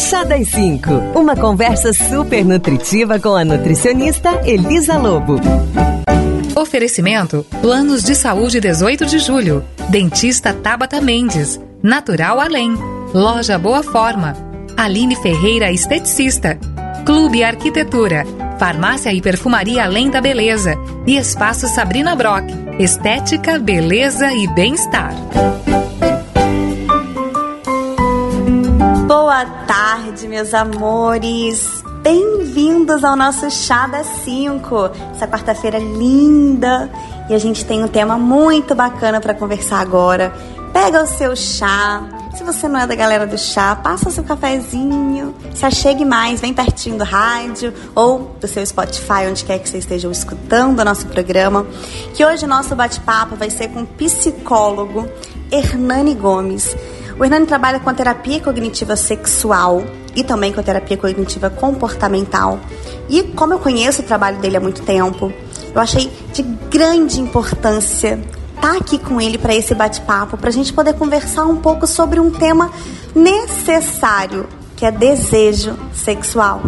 Chá das 5, uma conversa super nutritiva com a nutricionista Elisa Lobo. Oferecimento: Planos de Saúde 18 de Julho. Dentista Tabata Mendes. Natural Além. Loja Boa Forma. Aline Ferreira Esteticista. Clube Arquitetura. Farmácia e Perfumaria Além da Beleza. E Espaço Sabrina Brock. Estética, beleza e bem-estar. Boa tarde, meus amores. Bem-vindos ao nosso Chá das 5. Essa quarta-feira linda e a gente tem um tema muito bacana para conversar agora. Pega o seu chá. Se você não é da galera do chá, passa o seu cafezinho, se achegue mais, vem pertinho do rádio ou do seu Spotify, onde quer que você estejam escutando o nosso programa. Que hoje o nosso bate-papo vai ser com o psicólogo Hernani Gomes. O Hernani trabalha com a terapia cognitiva sexual e também com a terapia cognitiva comportamental. E como eu conheço o trabalho dele há muito tempo, eu achei de grande importância estar aqui com ele para esse bate-papo, para a gente poder conversar um pouco sobre um tema necessário, que é desejo sexual.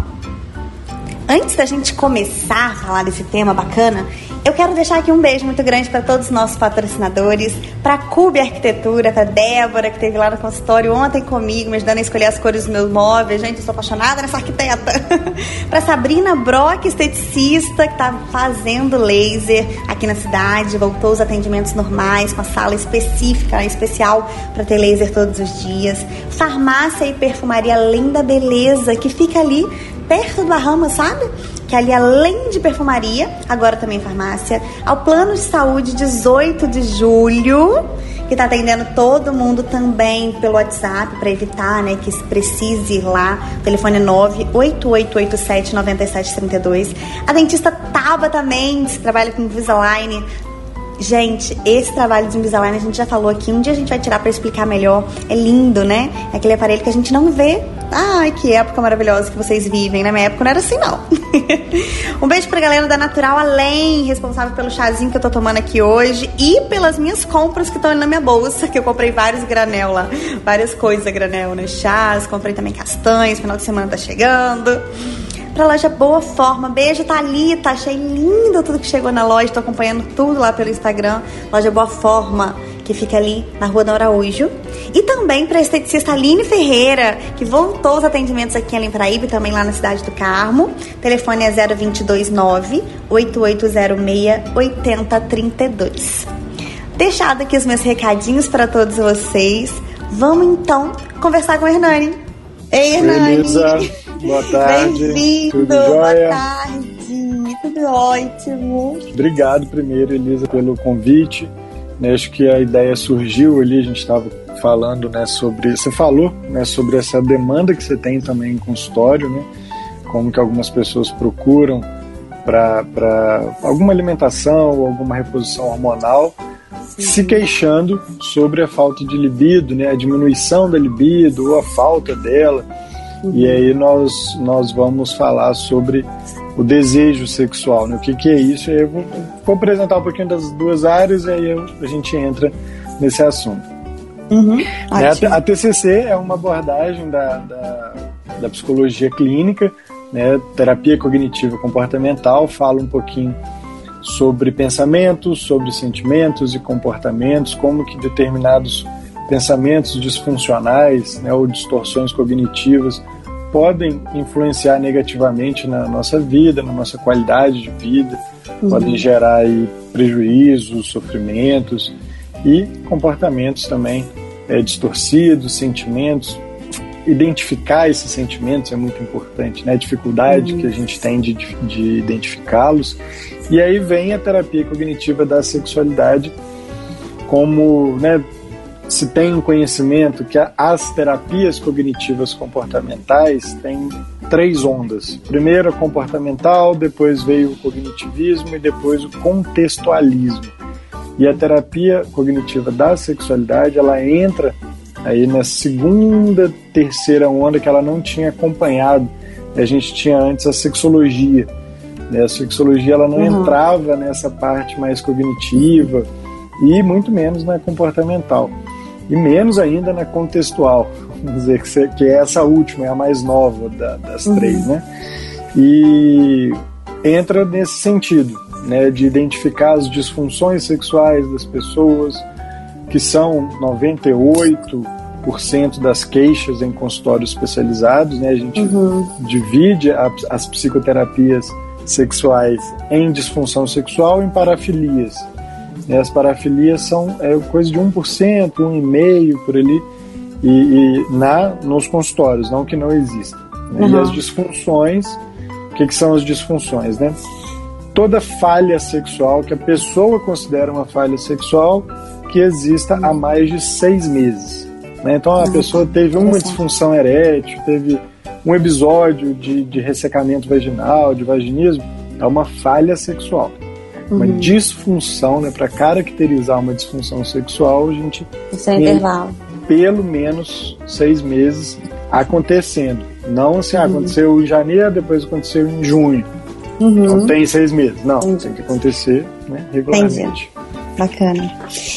Antes da gente começar a falar desse tema bacana, eu quero deixar aqui um beijo muito grande para todos os nossos patrocinadores, para a Cube Arquitetura, para Débora, que esteve lá no consultório ontem comigo, me ajudando a escolher as cores dos meus móveis. Gente, eu sou apaixonada nessa arquiteta. para Sabrina Brock, esteticista, que está fazendo laser aqui na cidade, voltou os atendimentos normais, com a sala específica, especial, para ter laser todos os dias. Farmácia e Perfumaria Além da Beleza, que fica ali perto do Bahama, sabe? Que ali além de perfumaria, agora também farmácia, ao plano de saúde 18 de julho, que está atendendo todo mundo também pelo WhatsApp para evitar, né, que precise ir lá. Telefone é 98887 9732. A dentista Taba também, que trabalha com Invisalign, Gente, esse trabalho de Invisalign a gente já falou aqui. Um dia a gente vai tirar para explicar melhor. É lindo, né? É aquele aparelho que a gente não vê. Ai, que época maravilhosa que vocês vivem. Na minha época não era assim, não. um beijo pra galera da Natural Além, responsável pelo chazinho que eu tô tomando aqui hoje e pelas minhas compras que estão na minha bolsa, que eu comprei vários granel lá. Várias coisas a granel, né? Chás, comprei também castanhas, final de semana tá chegando pra loja Boa Forma. Beijo, Thalita. Achei lindo tudo que chegou na loja. Tô acompanhando tudo lá pelo Instagram. Loja Boa Forma, que fica ali na Rua da Araújo. E também pra esteticista Aline Ferreira, que voltou os atendimentos aqui em Paraíba e também lá na cidade do Carmo. Telefone é 0229 8806 8032. Deixado aqui os meus recadinhos para todos vocês. Vamos então conversar com o Hernani. Ei, Hernani! Beleza. Boa tarde. Bem-vindo. Boa tarde. Tudo ótimo. Obrigado primeiro, Elisa, pelo convite. Né, acho que a ideia surgiu ali, a gente estava falando né, sobre. Você falou né, sobre essa demanda que você tem também em consultório, né? Como que algumas pessoas procuram para alguma alimentação ou alguma reposição hormonal, Sim. se queixando sobre a falta de libido, né, a diminuição da libido ou a falta dela. E aí nós, nós vamos falar sobre o desejo sexual, né? O que, que é isso? Eu vou, vou apresentar um pouquinho das duas áreas e aí eu, a gente entra nesse assunto. Uhum, né? a, a, TCC é uma abordagem da, da, da psicologia clínica, né? terapia cognitiva comportamental, fala um pouquinho sobre pensamentos, sobre sentimentos e comportamentos, como que determinados pensamentos disfuncionais né, ou distorções cognitivas podem influenciar negativamente na nossa vida, na nossa qualidade de vida, uhum. podem gerar aí, prejuízos, sofrimentos e comportamentos também é, distorcidos, sentimentos. Identificar esses sentimentos é muito importante, né? A dificuldade uhum. que a gente tem de, de identificá-los. E aí vem a terapia cognitiva da sexualidade como, né, se tem um conhecimento que as terapias cognitivas comportamentais têm três ondas. Primeiro a comportamental, depois veio o cognitivismo e depois o contextualismo. E a terapia cognitiva da sexualidade, ela entra aí na segunda, terceira onda que ela não tinha acompanhado. A gente tinha antes a sexologia. Né? A sexologia ela não uhum. entrava nessa parte mais cognitiva e muito menos na comportamental. E menos ainda na contextual, vamos dizer que, que é essa última, é a mais nova da, das uhum. três, né? E entra nesse sentido, né, de identificar as disfunções sexuais das pessoas, que são 98% das queixas em consultórios especializados, né? A gente uhum. divide a, as psicoterapias sexuais em disfunção sexual e em parafilias. E as parafilias são é, coisa de 1%, 1,5% por ali, e, e, na, nos consultórios, não que não exista. Né? Uhum. E as disfunções, o que, que são as disfunções? Né? Toda falha sexual que a pessoa considera uma falha sexual que exista há mais de seis meses. Né? Então a uhum. pessoa teve uma disfunção erétil, teve um episódio de, de ressecamento vaginal, de vaginismo, é uma falha sexual. Uhum. Uma disfunção, né? Para caracterizar uma disfunção sexual, a gente Isso é intervalo. pelo menos seis meses acontecendo. Não assim, uhum. aconteceu em janeiro, depois aconteceu em junho. Uhum. Não tem seis meses. Não, tem que acontecer né, regularmente. Entendi. Bacana.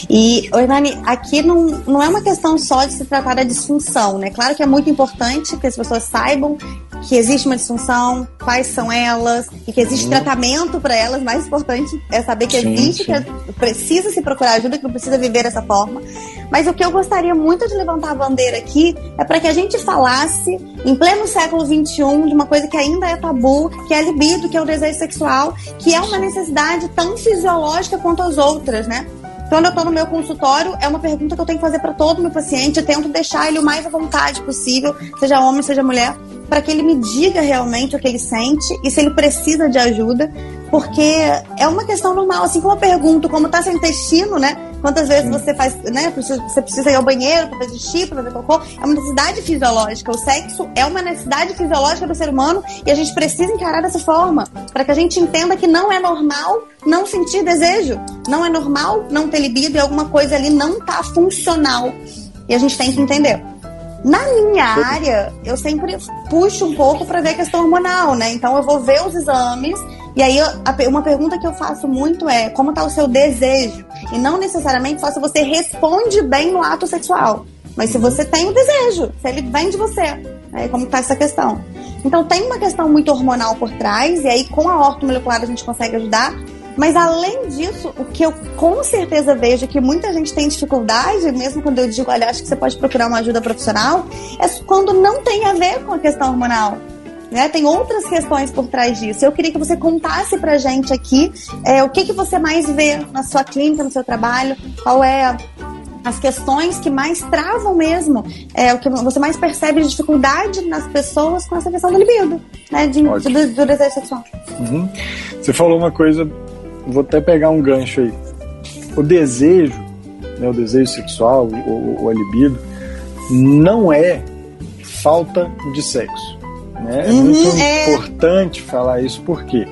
E, Oivani, aqui não, não é uma questão só de se tratar da disfunção, né? Claro que é muito importante que as pessoas saibam que existe uma disfunção, quais são elas, e que existe uhum. tratamento para elas. Mais importante é saber que sim, existe, sim. que precisa se procurar ajuda, que não precisa viver dessa forma. Mas o que eu gostaria muito de levantar a bandeira aqui é para que a gente falasse, em pleno século XXI, de uma coisa que ainda é tabu, que é a libido, que é o desejo sexual, que é uma necessidade tão fisiológica quanto as outras, né? Quando eu estou no meu consultório, é uma pergunta que eu tenho que fazer para todo meu paciente. Eu tento deixar ele o mais à vontade possível, seja homem, seja mulher, para que ele me diga realmente o que ele sente e se ele precisa de ajuda, porque é uma questão normal. Assim como eu pergunto como está seu intestino, né? Quantas vezes você faz, né? Você precisa ir ao banheiro para fazer xixi, para fazer cocô. É uma necessidade fisiológica. O sexo é uma necessidade fisiológica do ser humano e a gente precisa encarar dessa forma para que a gente entenda que não é normal não sentir desejo. Não é normal não ter libido e alguma coisa ali não tá funcional. E a gente tem que entender. Na minha área, eu sempre puxo um pouco para ver a questão hormonal, né? Então eu vou ver os exames e aí uma pergunta que eu faço muito é como está o seu desejo? E não necessariamente só se você responde bem no ato sexual, mas se você tem o desejo, se ele vem de você. Aí como está essa questão? Então tem uma questão muito hormonal por trás, e aí com a ortomolecular a gente consegue ajudar, mas além disso, o que eu com certeza vejo que muita gente tem dificuldade, mesmo quando eu digo, olha, acho que você pode procurar uma ajuda profissional, é quando não tem a ver com a questão hormonal. Né? Tem outras questões por trás disso. Eu queria que você contasse pra gente aqui é, o que, que você mais vê na sua clínica, no seu trabalho, qual é as questões que mais travam mesmo, é o que você mais percebe de dificuldade nas pessoas com essa questão do libido, né? De, do, do, desejo sexual. Uhum. Você falou uma coisa vou até pegar um gancho aí. O desejo, né, o desejo sexual, o, o, a libido, não é falta de sexo. Né? É uhum, muito é... importante falar isso porque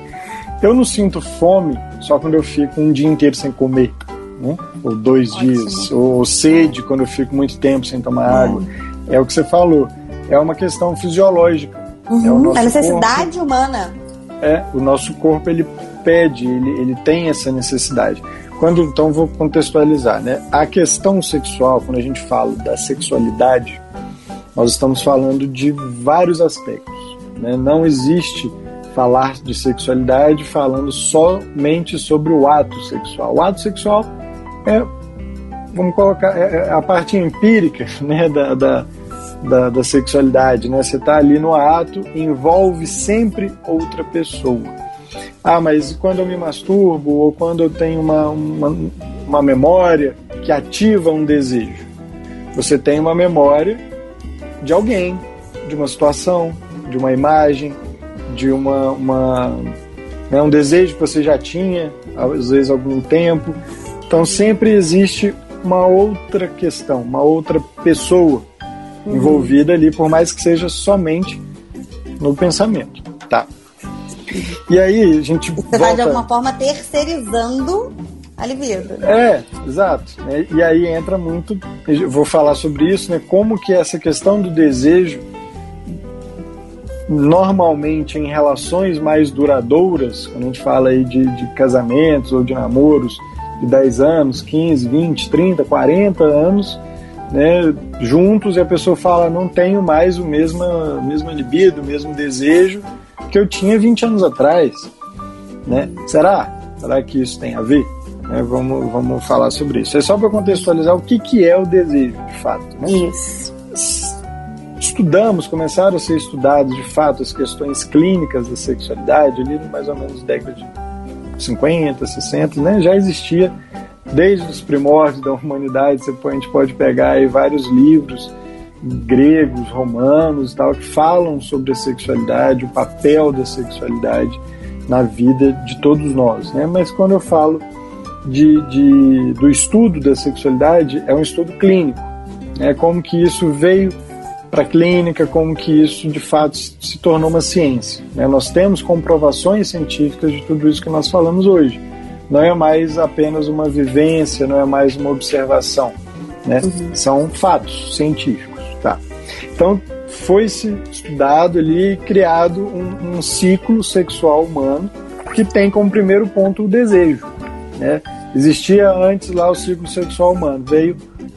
eu não sinto fome só quando eu fico um dia inteiro sem comer. Né? Ou dois Ótimo. dias, ou sede quando eu fico muito tempo sem tomar uhum. água. É o que você falou, é uma questão fisiológica. Uhum, é a necessidade corpo, humana. É, o nosso corpo ele pede, ele, ele tem essa necessidade. Quando então vou contextualizar, né? A questão sexual, quando a gente fala da sexualidade, nós estamos falando de vários aspectos. Né? Não existe falar de sexualidade falando somente sobre o ato sexual. O ato sexual é, vamos colocar, é, é a parte empírica né, da, da, da, da sexualidade. Né? Você está ali no ato, envolve sempre outra pessoa. Ah, mas quando eu me masturbo ou quando eu tenho uma, uma, uma memória que ativa um desejo? Você tem uma memória de alguém, de uma situação, de uma imagem, de uma, uma né, um desejo que você já tinha, às vezes algum tempo. Então sempre existe uma outra questão, uma outra pessoa uhum. envolvida ali, por mais que seja somente no pensamento. Tá. E aí a gente. Você volta... vai de alguma forma terceirizando a libido. É, exato. E aí entra muito. Eu vou falar sobre isso, né? Como que essa questão do desejo normalmente em relações mais duradouras, quando a gente fala aí de, de casamentos ou de namoros de 10 anos, 15, 20, 30, 40 anos, né, juntos e a pessoa fala, não tenho mais o mesmo, mesmo libido, o mesmo desejo que eu tinha 20 anos atrás. Né? Será? Será que isso tem a ver? É, vamos, vamos falar sobre isso. É só para contextualizar o que, que é o desejo, de fato. Né? Isso. Estudamos, começaram a ser estudados de fato as questões clínicas da sexualidade, ali mais ou menos década de 50, 60, né? já existia desde os primórdios da humanidade. Você, a gente pode pegar aí vários livros gregos, romanos tal, que falam sobre a sexualidade, o papel da sexualidade na vida de todos nós. Né? Mas quando eu falo de, de, do estudo da sexualidade, é um estudo clínico. É como que isso veio para a clínica, como que isso de fato se tornou uma ciência. Né? Nós temos comprovações científicas de tudo isso que nós falamos hoje. Não é mais apenas uma vivência, não é mais uma observação. Né? Uhum. São fatos científicos. Então, foi-se estudado ali, criado um, um ciclo sexual humano que tem como primeiro ponto o desejo. Né? Existia antes lá o ciclo sexual humano. Veio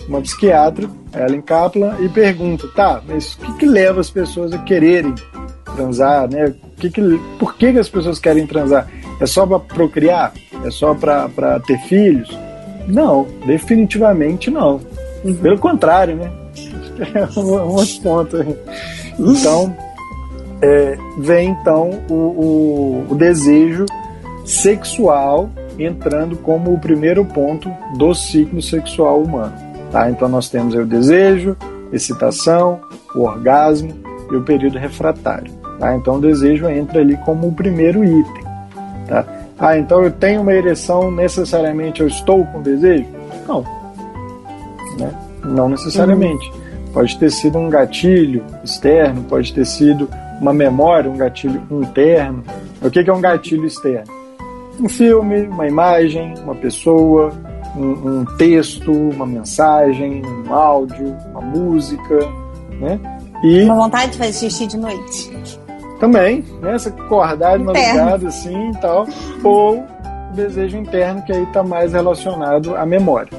uma psiquiatra, Ellen Kaplan, e pergunta: tá, mas o que, que leva as pessoas a quererem transar? Né? Que que, por que, que as pessoas querem transar? É só para procriar? É só para ter filhos? Não, definitivamente não. Uhum. Pelo contrário, né? É um outro ponto. Então, é, vem então o, o, o desejo sexual entrando como o primeiro ponto do ciclo sexual humano. Tá? Então nós temos o desejo, excitação, o orgasmo e o período refratário. Tá? Então o desejo entra ali como o primeiro item. Tá? Ah, então eu tenho uma ereção, necessariamente eu estou com desejo? Não. Né? Não necessariamente. Pode ter sido um gatilho externo, pode ter sido uma memória, um gatilho interno. O que é um gatilho externo? um filme, uma imagem, uma pessoa, um, um, texto, uma mensagem, um áudio, uma música, né? E uma vontade de fazer xixi de noite. Também, né? Você acordar de madrugada assim e tal. Ou o desejo interno, que aí está mais relacionado à memória.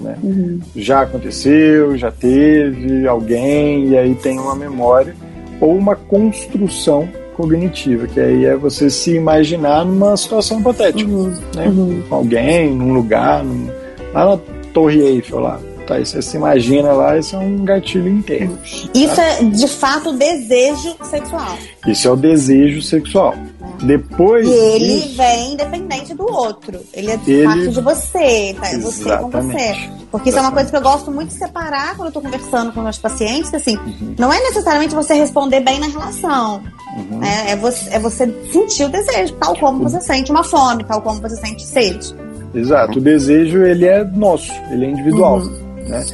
Né? Uhum. Já aconteceu, já teve alguém, e aí tem uma memória. Ou uma construção cognitiva, que aí é você se imaginar numa situação hipotética, uhum. né? Uhum. Com alguém, num lugar, num... lá na Torre Eiffel lá. Tá, você se imagina lá, isso é um gatilho interno. Isso tá? é de fato desejo sexual. Isso é o desejo sexual. Depois. E ele disso, vem independente do outro. Ele é de ele... parte de você, tá? É você com você. Porque isso é uma coisa que eu gosto muito de separar quando eu tô conversando com meus pacientes, que assim, uhum. não é necessariamente você responder bem na relação. Uhum. É, é, você, é você sentir o desejo, tal como você sente uma fome, tal como você sente sede. Exato. O desejo, ele é nosso, ele é individual. Uhum. Né?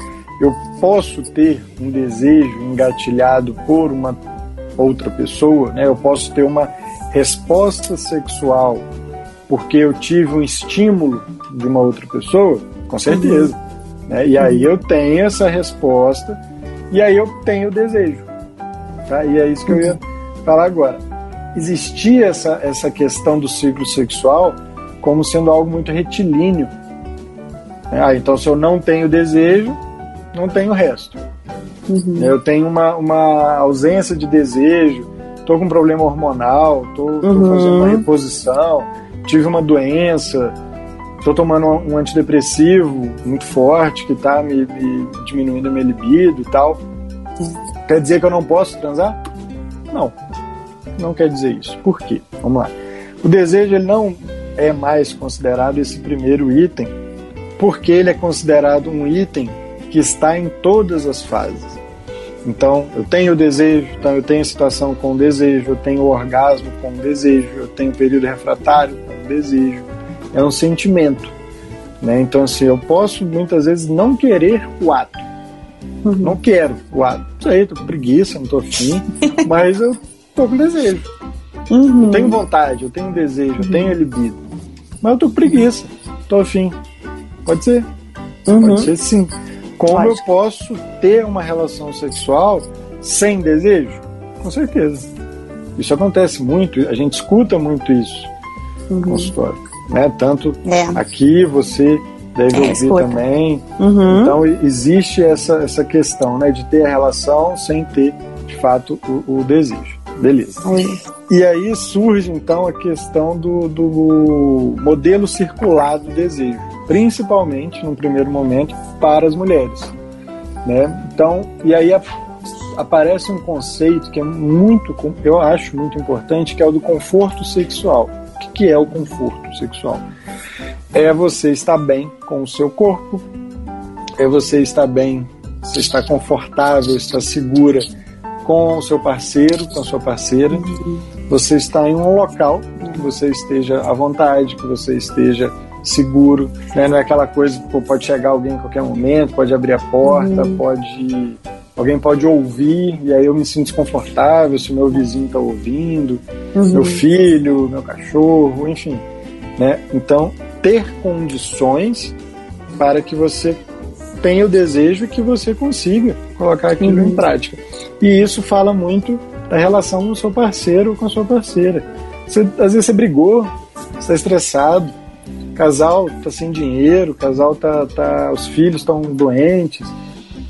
Eu posso ter um desejo engatilhado por uma outra pessoa, né? eu posso ter uma resposta sexual porque eu tive um estímulo de uma outra pessoa, com certeza. Uhum. Né? E aí eu tenho essa resposta e aí eu tenho o desejo. Tá? E é isso que eu ia falar agora. Existia essa, essa questão do ciclo sexual como sendo algo muito retilíneo. Ah, então se eu não tenho desejo, não tenho resto. Uhum. Eu tenho uma, uma ausência de desejo, tô com um problema hormonal, tô uhum. fazendo uma reposição, tive uma doença, tô tomando um antidepressivo muito forte que tá me, me diminuindo a minha libido e tal. Quer dizer que eu não posso transar? Não, não quer dizer isso. Por quê? Vamos lá. O desejo ele não é mais considerado esse primeiro item, porque ele é considerado um item que está em todas as fases. Então, eu tenho o desejo, então eu tenho a situação com o desejo, eu tenho o orgasmo com o desejo, eu tenho o período refratário com o desejo. É um sentimento. Né? Então, assim, eu posso muitas vezes não querer o ato. Uhum. Não quero o ato. Não sei, tô com preguiça, não tô afim, mas eu tô com desejo. Uhum. Eu tenho vontade, eu tenho desejo, uhum. eu tenho libido. Mas eu tô com preguiça, tô afim. Pode ser. Pode uhum. ser sim. Como eu posso ter uma relação sexual sem desejo? Com certeza. Isso acontece muito, a gente escuta muito isso no uhum. consultório. Né? Tanto é. aqui, você deve é, ouvir também. Uhum. Então existe essa, essa questão né, de ter a relação sem ter, de fato, o, o desejo. Beleza. E aí surge então a questão do, do modelo circular do desejo, principalmente no primeiro momento para as mulheres. Né? Então, e aí a, aparece um conceito que é muito, eu acho muito importante, que é o do conforto sexual. O que, é o conforto sexual? É você estar bem com o seu corpo, é você estar bem, você estar confortável, estar segura com o seu parceiro, com a sua parceira. Você está em um local que você esteja à vontade, que você esteja seguro, né? não é aquela coisa que pode chegar alguém em qualquer momento, pode abrir a porta, uhum. pode alguém pode ouvir e aí eu me sinto desconfortável se o meu vizinho está ouvindo, uhum. meu filho, meu cachorro, enfim, né? Então ter condições para que você tenha o desejo e que você consiga colocar aquilo uhum. em prática. E isso fala muito da relação do seu parceiro ou com a sua parceira. Você, às vezes você brigou, está estressado, casal tá sem dinheiro, casal tá, tá os filhos estão doentes,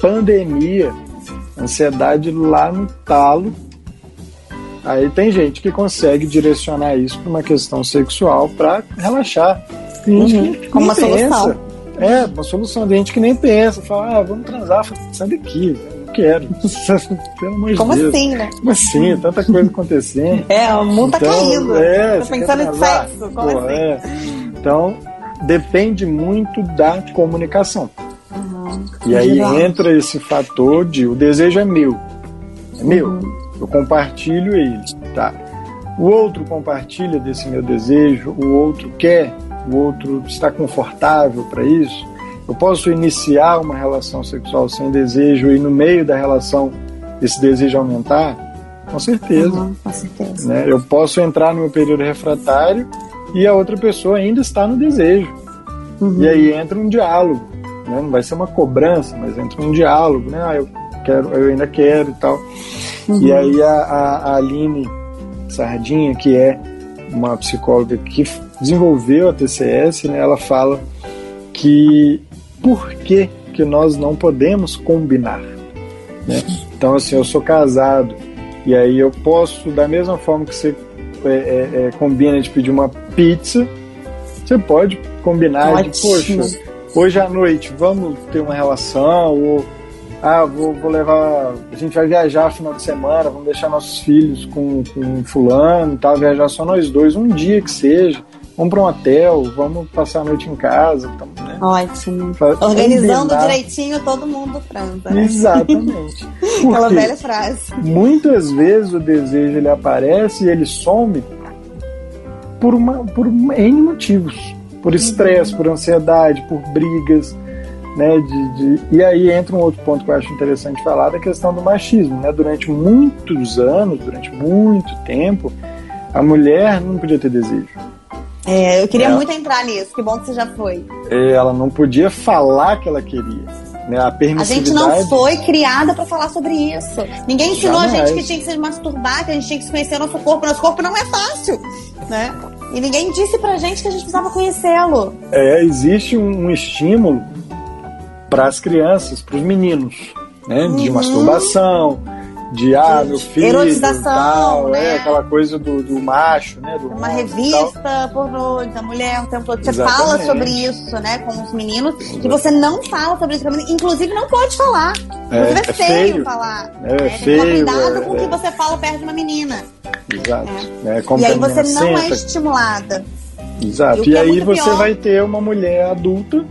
pandemia, ansiedade lá no talo. Aí tem gente que consegue direcionar isso para uma questão sexual para relaxar. Tem gente uhum, que como uma pensa. solução. É, uma solução. Tem gente que nem pensa, fala, ah, vamos transar, sai daqui, não quero. Pelo amor de Como Deus. assim, né? Como assim? Tanta coisa acontecendo. É, o mundo tá então, tá caindo. É, Tô pensando em sexo, como Pô, assim? É. Então, depende muito da comunicação. Uhum. E aí entra esse fator de o desejo é meu. É meu. Uhum. Eu compartilho ele, tá? O outro compartilha desse meu desejo, o outro quer, o outro está confortável para isso. Eu posso iniciar uma relação sexual sem desejo e no meio da relação esse desejo aumentar? Com certeza. Uhum, com certeza. Né? Eu posso entrar no meu período refratário e a outra pessoa ainda está no desejo. Uhum. E aí entra um diálogo. Né? Não vai ser uma cobrança, mas entra um diálogo. Né? Ah, eu, quero, eu ainda quero e tal. Uhum. E aí a, a, a Aline Sardinha, que é uma psicóloga que desenvolveu a TCS, né, ela fala que por que, que nós não podemos combinar? Né? Então, assim, eu sou casado e aí eu posso, da mesma forma que você é, é, é, combina de pedir uma pizza, você pode combinar de, poxa, hoje à noite vamos ter uma relação, ou ah, vou, vou levar, a gente vai viajar final de semana, vamos deixar nossos filhos com, com fulano, tá, viajar só nós dois, um dia que seja, vamos para um hotel, vamos passar a noite em casa. Né? Ótimo. Organizando combinar. direitinho todo mundo franza. Né? Exatamente. Aquela velha frase. Muitas vezes o desejo ele aparece e ele some por, uma, por N motivos. Por estresse, uhum. por ansiedade, por brigas. Né, de, de, e aí entra um outro ponto que eu acho interessante falar da questão do machismo. Né? Durante muitos anos, durante muito tempo, a mulher não podia ter desejo. É, eu queria ela, muito entrar nisso, que bom que você já foi. É, ela não podia falar que ela queria. Né? A, a gente não foi criada para falar sobre isso. Ninguém ensinou Jamais. a gente que tinha que se masturbar, que a gente tinha que conhecer nosso corpo. Nosso corpo não é fácil, né? E ninguém disse pra gente que a gente precisava conhecê-lo. É, existe um, um estímulo para as crianças, para os meninos, né? De uhum. masturbação, de ah, meu filho. Erotização, tal, né? É, aquela coisa do, do macho, né? Do Uma revista pornô da mulher o tempo todo. Você Exatamente. fala sobre isso, né, com os meninos, Exatamente. e você não fala sobre isso com menino. Inclusive, não pode falar. É, é, é feio, feio, falar. É, é feio. Cuidado com o que é. você fala perto de uma menina. Exato. É. É, e aí você não é estimulada. Exato. E, e aí você pior... vai ter uma mulher adulta,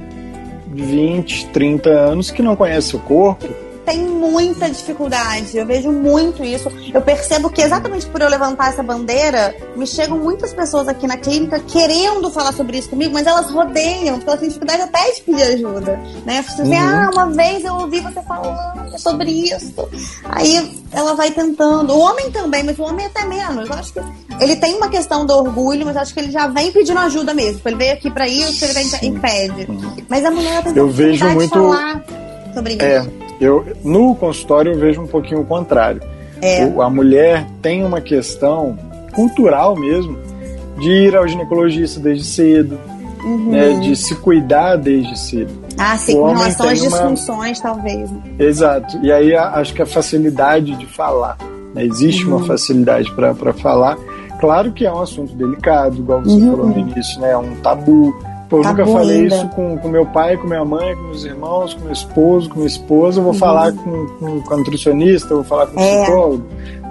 de 20, 30 anos, que não conhece o corpo tem muita dificuldade. Eu vejo muito isso. Eu percebo que exatamente por eu levantar essa bandeira, me chegam muitas pessoas aqui na clínica querendo falar sobre isso comigo, mas elas rodeiam, porque elas têm dificuldade até de pedir ajuda. Né? Você uhum. ah, uma vez eu ouvi você falando sobre isso. Aí ela vai tentando. O homem também, mas o homem até menos. Eu acho que ele tem uma questão do orgulho, mas acho que ele já vem pedindo ajuda mesmo. Ele veio aqui para isso, ele vem e pede. Mas a mulher tem eu vejo muito... de falar sobre é. Eu, no consultório eu vejo um pouquinho o contrário. É. O, a mulher tem uma questão cultural mesmo de ir ao ginecologista desde cedo, uhum. né, de se cuidar desde cedo. Ah, sim, com relação às disfunções, uma... talvez. Né? Exato. E aí acho que a facilidade de falar. Né? Existe uhum. uma facilidade para falar. Claro que é um assunto delicado, igual você uhum. falou no início, né? É um tabu. Pô, eu nunca falei ainda. isso com, com meu pai, com minha mãe, com meus irmãos, com meu esposo, com minha esposa. Eu vou uhum. falar com, com, com a nutricionista, eu vou falar com o é. psicólogo.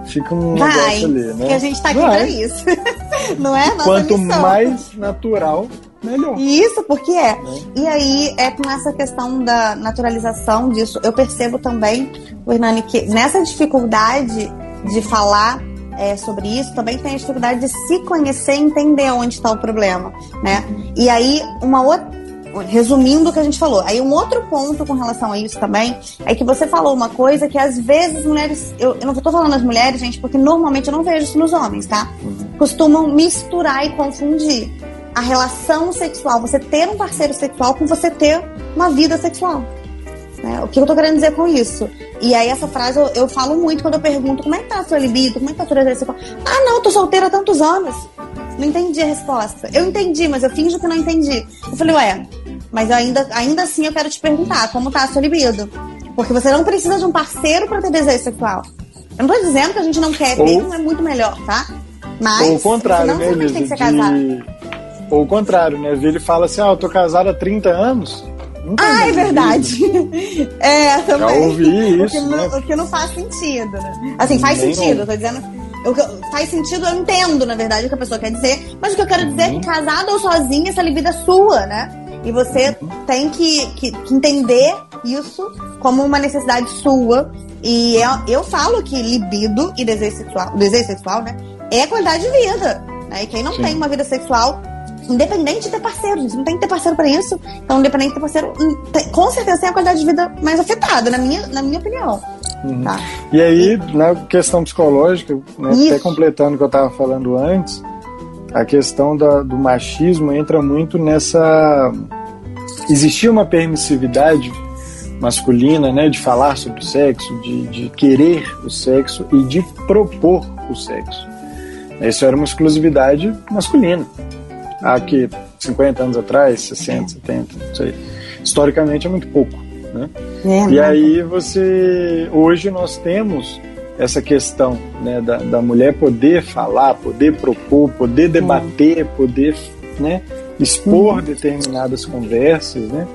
Fica um Vai, negócio ali, né? Porque a gente tá aqui Vai. pra isso. Não é? Nossa Quanto missão. mais natural, melhor. Isso, porque é. é. E aí, é com essa questão da naturalização disso, eu percebo também, Hernani, que nessa dificuldade de falar é, sobre isso, também tem a dificuldade de se conhecer e entender onde está o problema, né? E aí, uma outra resumindo o que a gente falou. Aí um outro ponto com relação a isso também é que você falou uma coisa que às vezes mulheres, eu, eu não estou falando das mulheres, gente, porque normalmente eu não vejo isso nos homens, tá? Uhum. Costumam misturar e confundir a relação sexual, você ter um parceiro sexual com você ter uma vida sexual. Né? O que eu tô querendo dizer com isso? E aí essa frase eu, eu falo muito quando eu pergunto como é que tá a sua libido, como é que tá a sua desejo sexual. Ah, não, tô solteira há tantos anos. Não entendi a resposta. Eu entendi, mas eu finjo que não entendi. Eu falei, ué, mas ainda, ainda assim eu quero te perguntar como tá a sua libido. Porque você não precisa de um parceiro para ter desejo sexual. Eu não tô dizendo que a gente não quer ter, não é muito melhor, tá? Mas. Ou o contrário, né, Elisa? Tem que ser casado. De... Ou o contrário, né? Ele fala assim: ah, eu tô casado há 30 anos. Ah, é verdade. é, também. Já ouvi isso. O que, né? não, o que não faz sentido, né? Assim, faz sentido, eu tô dizendo. Eu, faz sentido, eu entendo, na verdade, o que a pessoa quer dizer, mas o que eu quero dizer é que uhum. casada ou sozinha, essa libido é sua, né? E você tem que, que, que entender isso como uma necessidade sua. E eu, eu falo que libido e desejo sexual, desejo sexual, né? É qualidade de vida. Né? E quem não Sim. tem uma vida sexual, independente de ter parceiro, você não tem que ter parceiro para isso. Então, independente de ter parceiro, com certeza tem a qualidade de vida mais afetada, na minha, na minha opinião. Uhum. Tá? E aí, na questão psicológica, né, até completando o que eu estava falando antes, a questão da, do machismo entra muito nessa. Existia uma permissividade masculina, né, de falar sobre o sexo, de, de querer o sexo e de propor o sexo. Isso era uma exclusividade masculina. Há que 50 anos atrás, 60, 70, não sei. Historicamente é muito pouco. Né? É, e aí você. Hoje nós temos essa questão né, da, da mulher poder falar, poder propor, poder debater, poder né, expor uhum. determinadas conversas, né?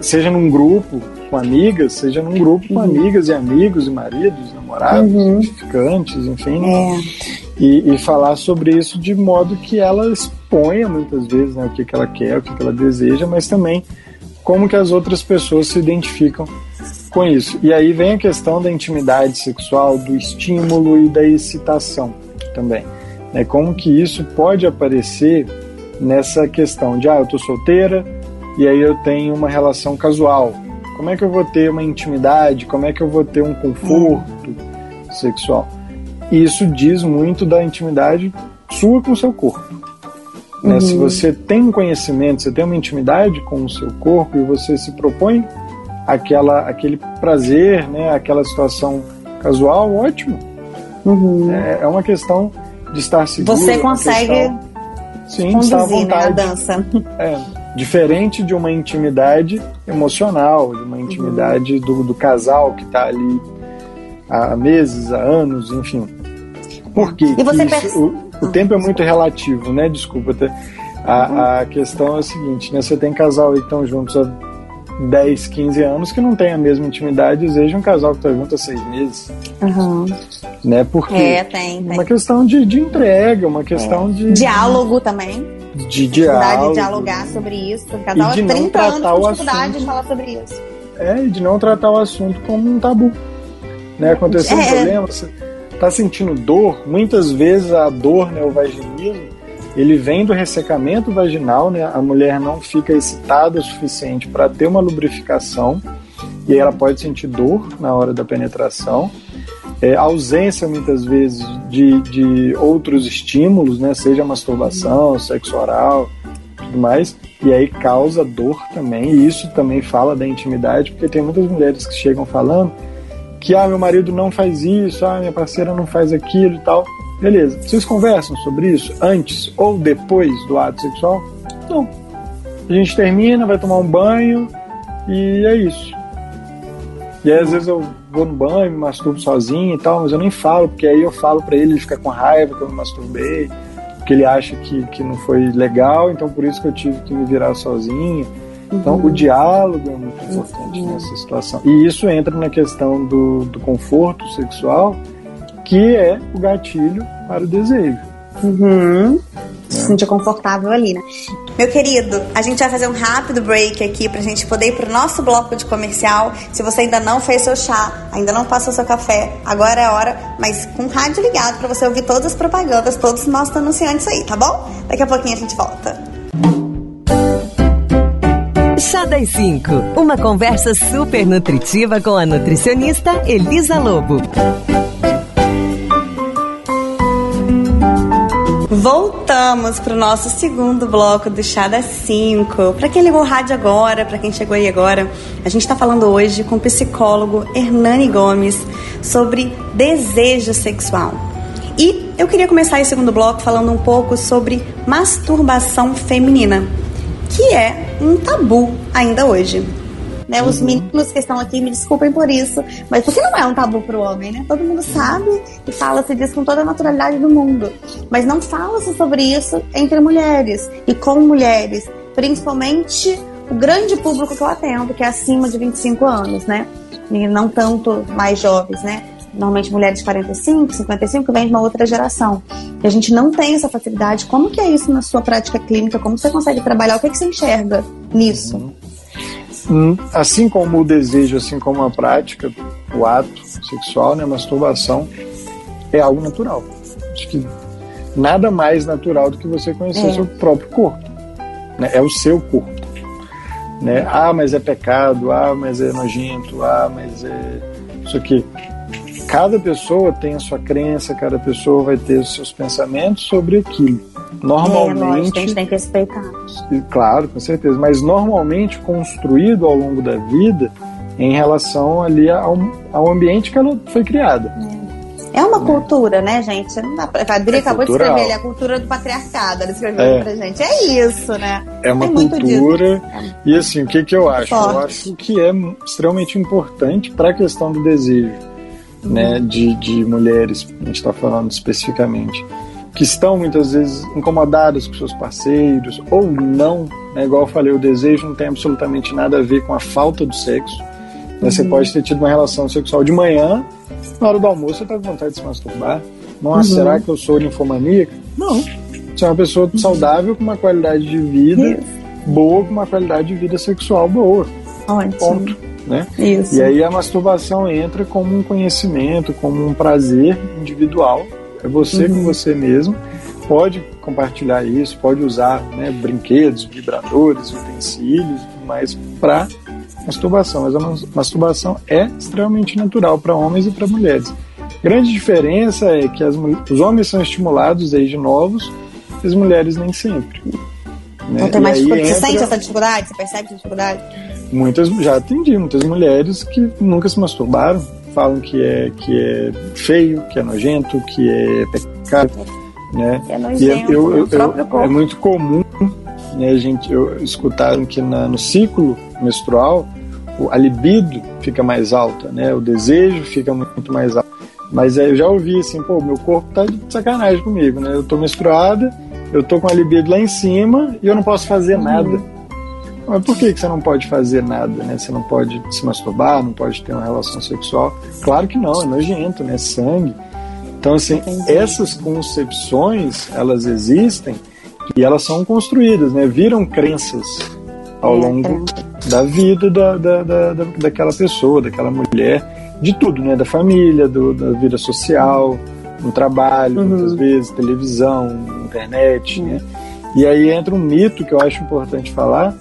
Seja num grupo com amigas, seja num grupo com uhum. amigas e amigos e maridos, namorados, uhum. ficantes, enfim. É. E, e, falar sobre isso de modo que ela exponha muitas vezes né, o que, que ela quer, o que, que ela deseja, mas também como que as outras pessoas se identificam com isso. E aí vem a questão da intimidade sexual, do estímulo e da excitação também. Né? Como que isso pode aparecer nessa questão de, ah, eu tô solteira e aí eu tenho uma relação casual. Como é que eu vou ter uma intimidade? Como é que eu vou ter um conforto sexual? E isso diz muito da intimidade sua com o seu corpo. Né? Uhum. Se você tem um conhecimento, você tem uma intimidade com o seu corpo e você se propõe aquela, aquele prazer, né, aquela situação casual, ótimo. Uhum. É, é, uma questão de estar seguro. Você consegue questão, sim, conduzir estar à vontade. Né, a dança. É, diferente de uma intimidade emocional, de uma intimidade uhum. do, do casal que está ali há meses, há anos, enfim. Por quê? E você isso, o, o, tempo é muito relativo, né? Desculpa. A, uhum. a questão é a seguinte, né? Você tem casal aí que estão juntos há 10, 15 anos que não tem a mesma intimidade, deseja um casal que está junto há seis meses. Uhum. Né? Porque é, tem, tem. uma questão de, de entrega, uma questão é. de. Diálogo também. De diálogo. de dialogar sobre isso. Casal há 30 anos com dificuldade assunto, de falar sobre isso. É, e de não tratar o assunto como um tabu. Né? Aconteceu é. um problema, você está sentindo dor, muitas vezes a dor, né, o vaginismo, ele vem do ressecamento vaginal, né? A mulher não fica excitada o suficiente para ter uma lubrificação e ela pode sentir dor na hora da penetração. É, ausência muitas vezes de, de outros estímulos, né? Seja masturbação, sexo oral, tudo mais, e aí causa dor também. E isso também fala da intimidade, porque tem muitas mulheres que chegam falando que ah, meu marido não faz isso, ah, minha parceira não faz aquilo e tal. Beleza. Vocês conversam sobre isso antes ou depois do ato sexual? Não. A gente termina, vai tomar um banho e é isso. E aí, às vezes eu vou no banho, me masturbo sozinho e tal, mas eu nem falo, porque aí eu falo para ele, ele fica com raiva que eu me masturbei, porque ele acha que, que não foi legal, então por isso que eu tive que me virar sozinho. Então, uhum. o diálogo é muito importante uhum. nessa situação. E isso entra na questão do, do conforto sexual, que é o gatilho para o desejo. Uhum. Se sentir confortável ali, né? Meu querido, a gente vai fazer um rápido break aqui pra gente poder ir pro nosso bloco de comercial. Se você ainda não fez seu chá, ainda não passou seu café, agora é a hora, mas com o rádio ligado para você ouvir todas as propagandas, todos os nossos anunciantes aí, tá bom? Daqui a pouquinho a gente volta. Chá das 5, uma conversa super nutritiva com a nutricionista Elisa Lobo. Voltamos para o nosso segundo bloco do Chá das 5. Para quem ligou o rádio agora, para quem chegou aí agora, a gente está falando hoje com o psicólogo Hernani Gomes sobre desejo sexual. E eu queria começar esse segundo bloco falando um pouco sobre masturbação feminina, que é um tabu ainda hoje né? Os uhum. meninos que estão aqui me desculpem por isso, mas porque não é um tabu para o homem, né? Todo mundo sabe e fala-se disso com toda a naturalidade do mundo, mas não fala-se sobre isso entre mulheres e com mulheres, principalmente o grande público que eu atendo, que é acima de 25 anos, né? E não tanto mais jovens, né? Normalmente mulheres de 45, 55 que vêm de uma outra geração. E a gente não tem essa facilidade. Como que é isso na sua prática clínica? Como você consegue trabalhar? O que, é que você enxerga nisso? Uhum. Hum, assim como o desejo, assim como a prática, o ato sexual, né, a masturbação, é algo natural. Acho que nada mais natural do que você conhecer é. seu próprio corpo. Né? É o seu corpo. Né? Ah, mas é pecado, ah, mas é nojento, ah, mas é isso aqui. Cada pessoa tem a sua crença, cada pessoa vai ter os seus pensamentos sobre aquilo. Normalmente. É, lógico, a gente tem que respeitar. Claro, com certeza. Mas normalmente construído ao longo da vida em relação ali ao, ao ambiente que ela foi criada. É, é uma né? cultura, né, gente? Não dá pra... A Adri é acabou cultural. de escrever, é a cultura do patriarcado. Ela escreveu é. pra gente. É isso, né? É uma cultura. E assim, o que, que eu acho? Forte. Eu acho que é extremamente importante para a questão do desejo né, de, de mulheres, a gente está falando especificamente que estão muitas vezes incomodadas com seus parceiros ou não, né? igual eu falei, o desejo não tem absolutamente nada a ver com a falta do sexo. Uhum. Você pode ter tido uma relação sexual de manhã, na hora do almoço você está com vontade de se masturbar. Nossa, uhum. será que eu sou ninfomaníaca? Não. Você é uma pessoa uhum. saudável com uma qualidade de vida Isso. boa, com uma qualidade de vida sexual boa. Ótimo. Ponto. Né? Isso. E aí a masturbação entra como um conhecimento, como um prazer individual é você uhum. com você mesmo. Pode compartilhar isso, pode usar né, brinquedos, vibradores, utensílios, mas para masturbação. Mas a masturbação é extremamente natural para homens e para mulheres. Grande diferença é que as, os homens são estimulados desde novos, as mulheres nem sempre. Né? Então tem mais dificuldade. Entra... Você sente essa dificuldade? Você percebe essa dificuldade? Muitas, já atendi muitas mulheres que nunca se masturbaram, falam que é, que é feio, que é nojento, que é pecado. Né? É nojento, eu, eu, eu, é muito comum né, gente eu, escutar que na, no ciclo menstrual a libido fica mais alta, né? o desejo fica muito mais alto. Mas eu já ouvi assim, pô, meu corpo tá de sacanagem comigo, né? Eu tô menstruada, eu tô com a libido lá em cima e eu não posso fazer uhum. nada. Mas por que, que você não pode fazer nada, né? Você não pode se masturbar, não pode ter uma relação sexual? Claro que não, é nojento, né? Sangue. Então, assim, essas concepções, elas existem e elas são construídas, né? Viram crenças ao é, longo é. da vida da, da, da, daquela pessoa, daquela mulher, de tudo, né? Da família, do, da vida social, no trabalho, uhum. muitas vezes, televisão, internet, uhum. né? E aí entra um mito que eu acho importante falar,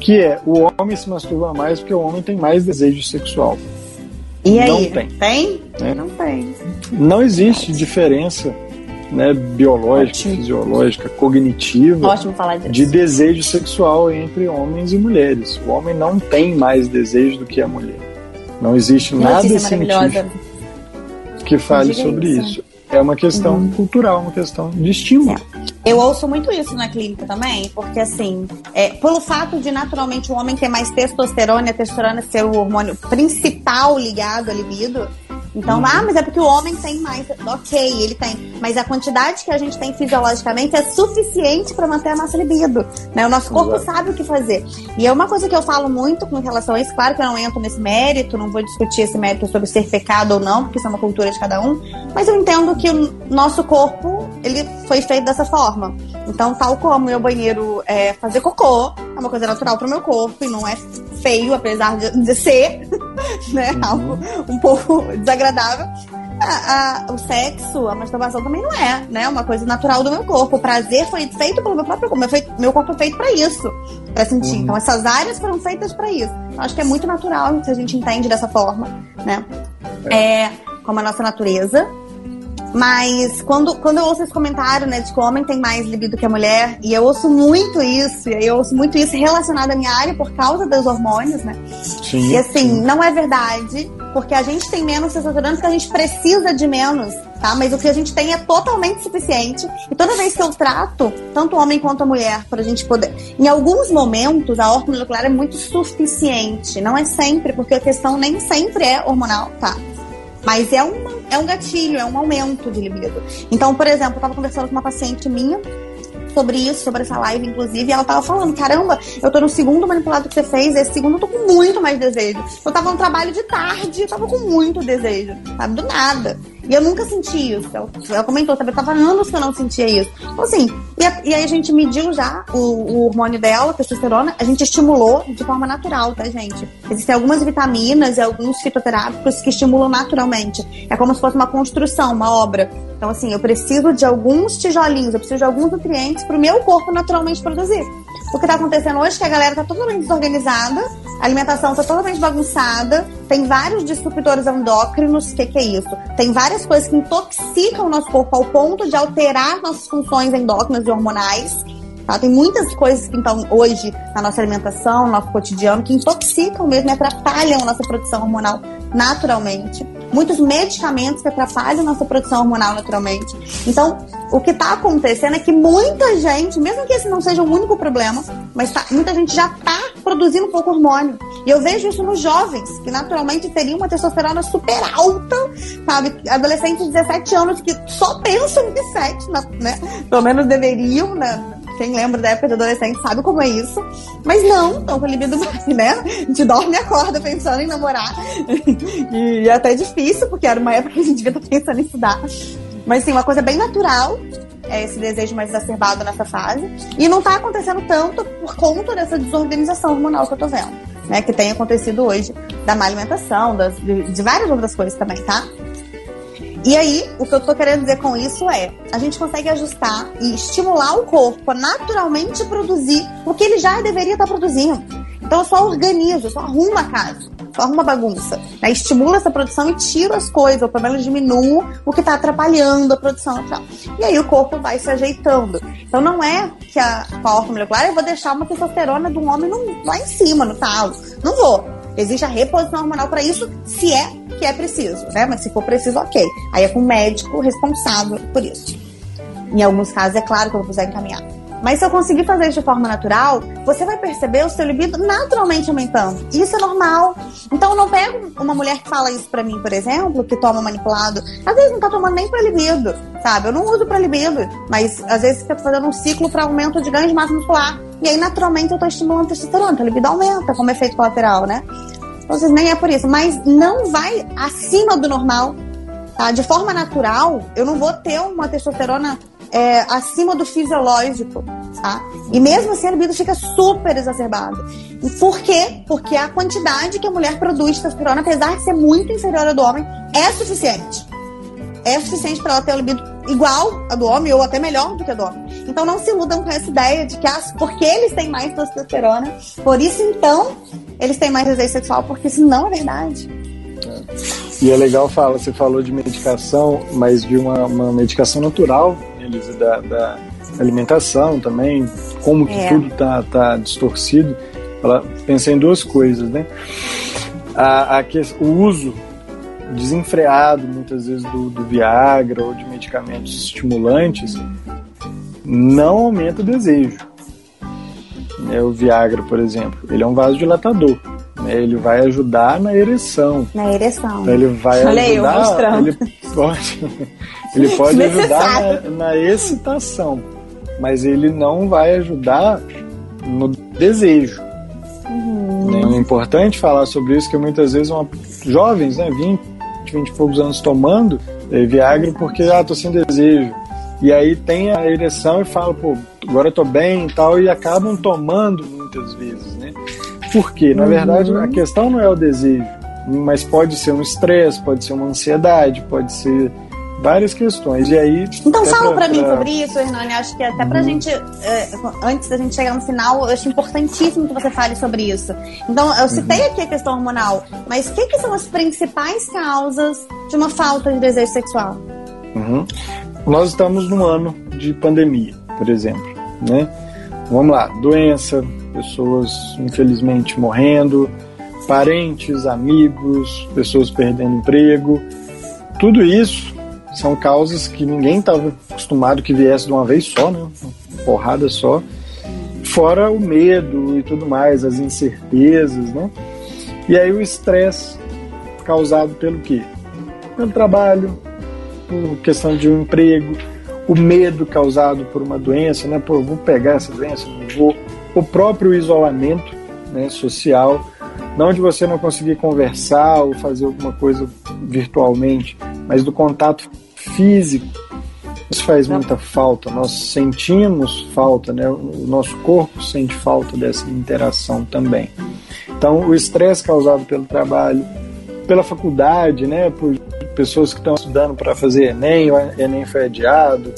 que é o homem se masturba mais porque o homem tem mais desejo sexual. E aí? Não tem. Tem? É. Não tem. Não existe diferença né, biológica, Ótimo. fisiológica, cognitiva Ótimo falar disso. de desejo sexual entre homens e mulheres. O homem não tem mais desejo do que a mulher. Não existe nada científico que fale sobre isso. isso. É uma questão uhum. cultural, uma questão de estímulo. É. Eu ouço muito isso na clínica também, porque assim, é, pelo fato de naturalmente o homem ter mais testosterona e a testosterona ser o hormônio principal ligado à libido, então, uhum. ah, mas é porque o homem tem mais. Ok, ele tem. Mas a quantidade que a gente tem fisiologicamente é suficiente para manter a nossa libido. Né? O nosso corpo Exato. sabe o que fazer. E é uma coisa que eu falo muito com relação a isso. Claro que eu não entro nesse mérito, não vou discutir esse mérito sobre ser pecado ou não, porque isso é uma cultura de cada um. Mas eu entendo que o nosso corpo, ele foi feito dessa forma. Então, tal como meu banheiro é fazer cocô, é uma coisa natural para o meu corpo e não é feio, apesar de, de ser, né? Uhum. Algo um pouco desagradável. A, a, o sexo, a masturbação também não é, né? Uma coisa natural do meu corpo. O prazer foi feito pelo meu próprio corpo. Meu, meu corpo foi feito para isso, para sentir. Uhum. Então, essas áreas foram feitas para isso. Então, acho que é muito natural se a gente entende dessa forma, né? É, é como a nossa natureza. Mas quando, quando eu ouço esse comentário, né, de que o homem tem mais libido que a mulher, e eu ouço muito isso, e eu ouço muito isso relacionado à minha área por causa dos hormônios, né? Sim, e assim, sim. não é verdade, porque a gente tem menos testosterona porque a gente precisa de menos, tá? Mas o que a gente tem é totalmente suficiente. E toda vez que eu trato, tanto o homem quanto a mulher, pra gente poder. Em alguns momentos, a hormona molecular é muito suficiente. Não é sempre, porque a questão nem sempre é hormonal, tá? Mas é, uma, é um gatilho, é um aumento de libido. Então, por exemplo, eu estava conversando com uma paciente minha sobre isso, sobre essa live, inclusive, e ela tava falando, caramba, eu tô no segundo manipulado que você fez, esse segundo eu tô com muito mais desejo. Eu tava no trabalho de tarde, eu tava com muito desejo, sabe? Do nada. E eu nunca senti isso. Ela, ela comentou, sabe? Eu tava anos que eu não sentia isso. Então, assim, e, a, e aí a gente mediu já o, o, hormônio dela, a testosterona, a gente estimulou de forma natural, tá, gente? Existem algumas vitaminas e alguns fitoterápicos que estimulam naturalmente. É como se fosse uma construção, uma obra. Então, assim, eu preciso de alguns tijolinhos, eu preciso de alguns nutrientes para o meu corpo naturalmente produzir. O que está acontecendo hoje é que a galera está totalmente desorganizada, a alimentação está totalmente bagunçada, tem vários disruptores endócrinos. O que, que é isso? Tem várias coisas que intoxicam o nosso corpo ao ponto de alterar nossas funções endócrinas e hormonais. Tá? Tem muitas coisas que, então, hoje, na nossa alimentação, no nosso cotidiano, que intoxicam mesmo e atrapalham a nossa produção hormonal naturalmente. Muitos medicamentos que atrapalham a nossa produção hormonal naturalmente. Então, o que está acontecendo é que muita gente, mesmo que esse não seja o único problema, mas tá, muita gente já está produzindo pouco hormônio. E eu vejo isso nos jovens, que naturalmente teriam uma testosterona super alta, sabe? Adolescentes de 17 anos que só pensam em sexo, né? Pelo menos deveriam, né? Quem lembra da época de adolescente sabe como é isso. Mas não, estão com a libido baixa, né? A gente dorme e acorda pensando em namorar. e é até difícil, porque era uma época que a gente devia estar pensando em estudar. Mas sim, uma coisa bem natural é esse desejo mais exacerbado nessa fase. E não está acontecendo tanto por conta dessa desorganização hormonal que eu tô vendo. Né, que tem acontecido hoje da má alimentação, das, de, de várias outras coisas também, tá? E aí, o que eu tô querendo dizer com isso é, a gente consegue ajustar e estimular o corpo a naturalmente produzir o que ele já deveria estar produzindo. Então eu só organizo, eu só arrumo a casa, só arrumo a bagunça. Né? Estimula essa produção e tiro as coisas, ou pelo menos diminuo o que está atrapalhando a produção e tal. E aí o corpo vai se ajeitando. Então não é que a, com a molecular eu vou deixar uma testosterona de um homem no, lá em cima, no talo. Não vou. Existe a reposição hormonal para isso, se é que é preciso, né? Mas se for preciso, ok. Aí é com o médico responsável por isso. Em alguns casos, é claro que eu vou precisar encaminhar. Mas se eu conseguir fazer isso de forma natural, você vai perceber o seu libido naturalmente aumentando. Isso é normal. Então não pego uma mulher que fala isso pra mim, por exemplo, que toma manipulado. Às vezes não tá tomando nem pra libido, sabe? Eu não uso pra libido, mas às vezes tá fazendo um ciclo para aumento de ganho de massa muscular. E aí, naturalmente, eu tô estimulando a testosterona, a libido aumenta como efeito colateral, né? Então, nem é por isso. Mas não vai acima do normal, tá? De forma natural, eu não vou ter uma testosterona é, acima do fisiológico, tá? E mesmo assim a libido fica super exacerbada. E por quê? Porque a quantidade que a mulher produz de testosterona, apesar de ser muito inferior à do homem, é suficiente. É suficiente para ela ter a libido igual a do homem ou até melhor do que a do homem. Então não se iludam com essa ideia de que ah, porque eles têm mais testosterona, por isso então eles têm mais desejo sexual, porque isso não é verdade. É. E é legal falar, você falou de medicação, mas de uma, uma medicação natural, Elisa, da, da alimentação também, como que é. tudo tá, tá distorcido. Ela pensa em duas coisas, né? A, a, o uso desenfreado, muitas vezes, do, do Viagra ou de medicamentos estimulantes não aumenta o desejo. É, o Viagra, por exemplo, ele é um vasodilatador. Né? Ele vai ajudar na ereção. Na ereção. Então, ele vai Olha ajudar. ele pode, ele pode ajudar na, na excitação, mas ele não vai ajudar no desejo. Uhum. É importante falar sobre isso, que muitas vezes uma, jovens, né, 20, 20 e poucos anos tomando é, Viagra porque, ah, tô sem desejo. E aí tem a ereção e fala, pô, agora eu tô bem e tal, e acabam tomando muitas vezes, né? Porque, na uhum. verdade, a questão não é o desejo, mas pode ser um estresse, pode ser uma ansiedade, pode ser várias questões. E aí. Então fala para mim sobre isso, Hernani. Acho que até pra uhum. gente, é, antes da gente chegar no final, eu acho importantíssimo que você fale sobre isso. Então, eu citei uhum. aqui a questão hormonal, mas o que, que, são as principais causas de uma falta de desejo sexual? Uhum. Nós estamos num ano de pandemia, por exemplo, né? Vamos lá, doença, pessoas infelizmente morrendo, parentes, amigos, pessoas perdendo emprego. Tudo isso são causas que ninguém estava acostumado que viesse de uma vez só, né? Uma porrada só. Fora o medo e tudo mais, as incertezas, né? E aí o estresse causado pelo quê? Pelo trabalho, por questão de um emprego, o medo causado por uma doença, né? Pô, vou pegar essa doença, não vou. O próprio isolamento né, social, não de você não conseguir conversar ou fazer alguma coisa virtualmente, mas do contato físico. Isso faz muita falta. Nós sentimos falta, né? O nosso corpo sente falta dessa interação também. Então, o estresse causado pelo trabalho, pela faculdade, né? Por pessoas que estão estudando para fazer Enem, o Enem foi adiado,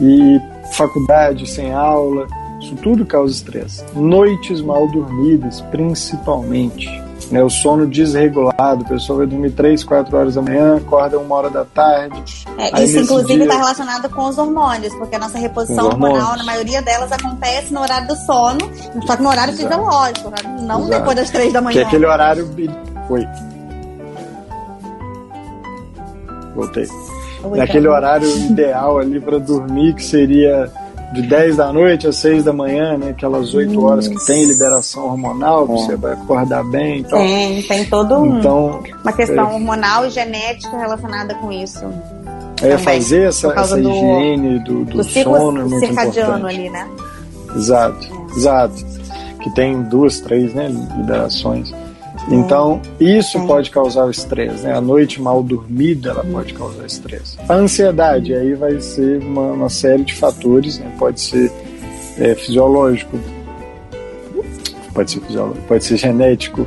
e faculdade sem aula, isso tudo causa estresse. Noites mal dormidas, principalmente. Né, o sono desregulado, a pessoa vai dormir 3, 4 horas da manhã, acorda uma hora da tarde. É, isso, inclusive, está dia... relacionado com os hormônios, porque a nossa reposição hormonal, na maioria delas, acontece no horário do sono, só que no horário Exato. fisiológico, não Exato. depois das 3 da manhã. Que é aquele horário. Foi. Voltei. Naquele horário ideal ali para dormir, que seria de 10 da noite às 6 da manhã, né? Aquelas 8 horas que tem liberação hormonal, que é. você vai acordar bem. Então, tem, tem toda um, então, uma questão é, hormonal e genética relacionada com isso. É fazer essa, essa higiene do, do, do sono é muito circadiano importante. ali, né? Exato, é. exato. Que tem duas, três né, liberações. Então, isso é. pode causar o estresse, né? A noite mal dormida, ela pode causar estresse. A ansiedade, aí vai ser uma, uma série de fatores, né? Pode ser é, fisiológico, pode ser fisiológico, pode ser genético,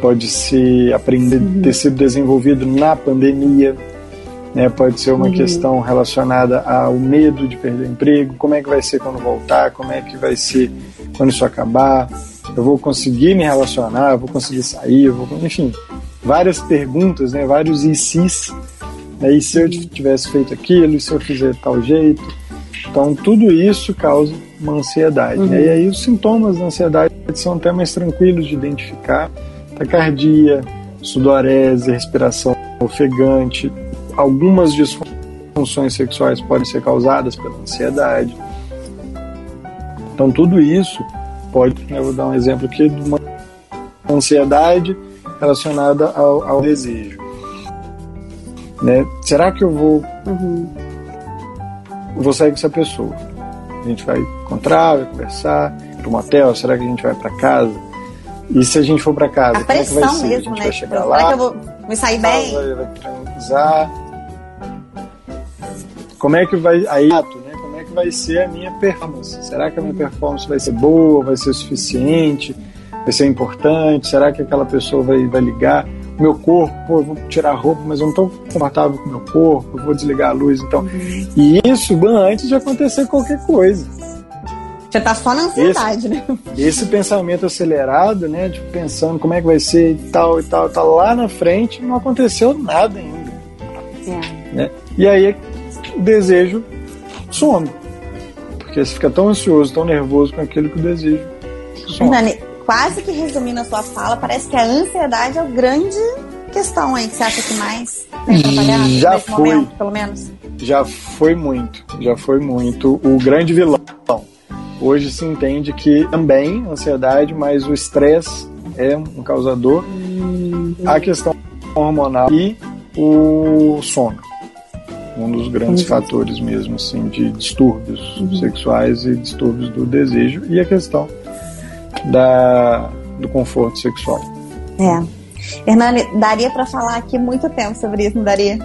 pode ser aprender, uhum. ter sido desenvolvido na pandemia, né? Pode ser uma uhum. questão relacionada ao medo de perder o emprego, como é que vai ser quando voltar, como é que vai ser quando isso acabar eu vou conseguir me relacionar, eu vou conseguir sair, eu vou, enfim, várias perguntas, né, vários ICs. Né, e se eu tivesse feito aquilo, e se eu fizer tal jeito. Então, tudo isso causa uma ansiedade. Uhum. Né? E aí, os sintomas da ansiedade são até mais tranquilos de identificar: taquicardia, sudorese, respiração ofegante. Algumas disfunções sexuais podem ser causadas pela ansiedade. Então, tudo isso pode, eu vou dar um exemplo aqui de uma ansiedade relacionada ao, ao desejo. Né? Será que eu vou, uhum. vou sair com essa pessoa? A gente vai encontrar, vai conversar, para um motel? Será que a gente vai para casa? E se a gente for para casa, a pressão como é que vai ser? mesmo, a gente né? vai chegar Será lá, que eu vou me sair bem? Vai, vai transar. Como é que vai. Aí? Vai ser a minha performance. Será que a minha performance vai ser boa, vai ser suficiente, vai ser importante? Será que aquela pessoa vai, vai ligar? O meu corpo, pô, eu vou tirar a roupa, mas eu não estou confortável com o meu corpo, eu vou desligar a luz. Então, uhum. e isso antes de acontecer qualquer coisa. Já tá só na ansiedade, esse, né? Esse pensamento acelerado, né? Tipo, pensando como é que vai ser e tal e tal, tá lá na frente, não aconteceu nada ainda. É. Né? E aí o desejo some. Porque você fica tão ansioso, tão nervoso com aquilo que o desejo. Hernani, quase que resumindo a sua fala, parece que a ansiedade é o grande questão aí que você acha que mais tem trabalhado Já nesse foi. momento, pelo menos? Já foi muito, já foi muito. O grande vilão. Hoje se entende que também ansiedade, mas o estresse é um causador. A questão hormonal e o sono. Um dos grandes Uhum. fatores mesmo, assim, de distúrbios Uhum. sexuais e distúrbios do desejo. E a questão da, do conforto sexual. É. Hernani, daria pra falar aqui muito tempo sobre isso, não daria?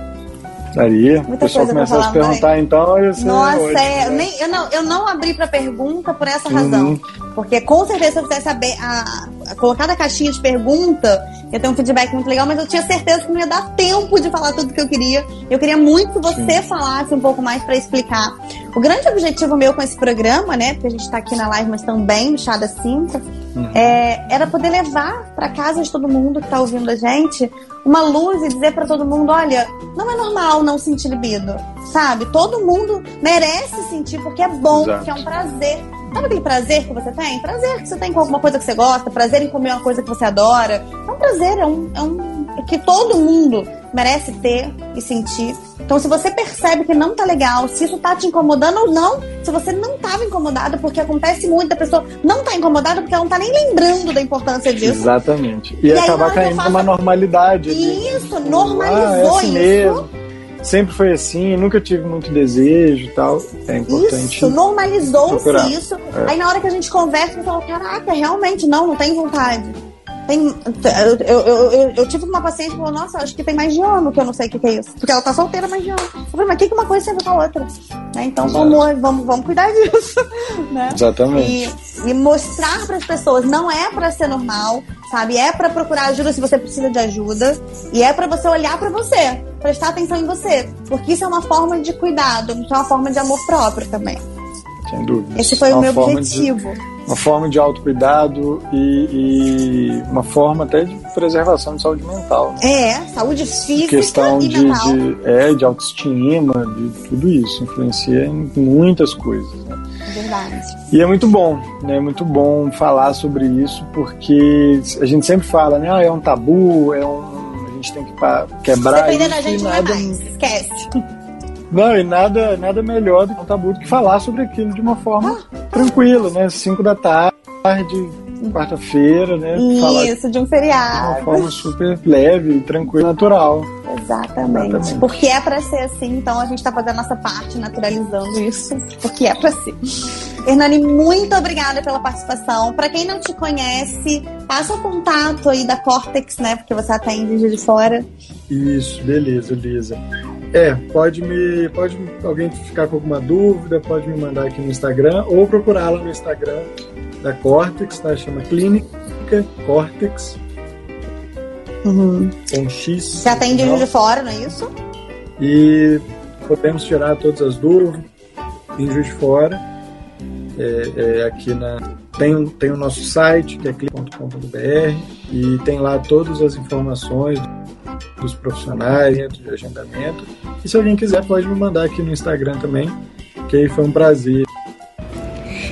Daria. Muita o pessoal começar a se perguntar, então, ser Nossa, ótimo, é, eu, né? nem, eu, não, eu não abri pra pergunta por essa Uhum. razão. Porque com certeza se eu fizesse a, a, a colocar na caixinha de pergunta, ia ter um feedback muito legal, mas eu tinha certeza que não ia dar tempo de falar tudo que eu queria. Eu queria muito que você falasse um pouco mais pra explicar. O grande objetivo meu com esse programa, né? Porque a gente tá aqui na live, mas também no Chá da Cinta, Uhum. é, era poder levar pra casa de todo mundo que tá ouvindo a gente uma luz e dizer pra todo mundo, olha, não é normal não sentir libido, sabe? Todo mundo merece sentir porque é bom, Exato. porque é um prazer. Sabe aquele prazer que você tem? Prazer que você tem com alguma coisa que você gosta, prazer em comer uma coisa que você adora. É um prazer, é um, é um que todo mundo merece ter e sentir. Então, se você percebe que não tá legal, se isso tá te incomodando ou não, se você não tava incomodado, porque acontece muito, a pessoa não tá incomodada porque ela não tá nem lembrando da importância disso. Exatamente. E, E aí, acabar eu caindo faço- numa normalidade. ali. Isso, Ah, normalizou é assim isso. mesmo. Sempre foi assim, nunca tive muito desejo e tal. É importante. Isso, normalizou-se isso. Aí na hora que a gente conversa, você fala, caraca, realmente não, não tem vontade. Tem, eu, eu, eu, eu- tive uma paciente que falou, nossa, acho que tem mais de ano que eu não sei o que, que é isso. Porque ela tá solteira mais de ano. Eu falei, mas o que, que uma coisa tem a ver com a outra? Né? Então vamos, vamos, vamos cuidar disso. Né? Exatamente. E, e mostrar para as pessoas, não é para ser normal, sabe? É para procurar ajuda se você precisa de ajuda. E é para você olhar para você, prestar atenção em você. Porque isso é uma forma de cuidado, isso é uma forma de amor próprio também. Sem dúvida. Esse foi Uma o meu objetivo. De, uma forma de autocuidado e, e uma forma até de preservação de saúde mental. Né? É, saúde física questão e de, mental. de, é, de autoestima, de tudo isso. Influencia em muitas coisas. Né? Verdade. E é muito bom, né? É muito bom falar sobre isso, porque a gente sempre fala, né? Ah, é um tabu, é um. A gente tem que quebrar Dependendo isso da gente, e não é nada. mais. Esquece. Não, e nada, nada melhor do que um tabu do que falar sobre aquilo de uma forma Ah. tranquila, né? Cinco da tarde, quarta-feira, né? Falar de Isso, de um uma feriado. forma super leve, tranquila, natural. Exatamente. Exatamente. Porque é pra ser assim, então a gente tá fazendo a nossa parte, naturalizando isso, porque é pra ser. Hernani, muito obrigada pela participação. Pra quem não te conhece, passa o contato aí da Cortex, né? Porque você atende de fora. Isso, beleza, Elisa. É, pode me. Pode alguém ficar com alguma dúvida, pode me mandar aqui no Instagram ou procurar lá no Instagram da Cortex, tá? Chama Clínica Cortex, com X. Você atende de fora, não é isso? E podemos tirar todas as dúvidas em Juiz de Fora. É, é, aqui na. Tem, tem o nosso site, que é clique.com.br, e tem lá todas as informações dos profissionais, dentro de agendamento. E se alguém quiser, pode me mandar aqui no Instagram também, que aí foi um prazer.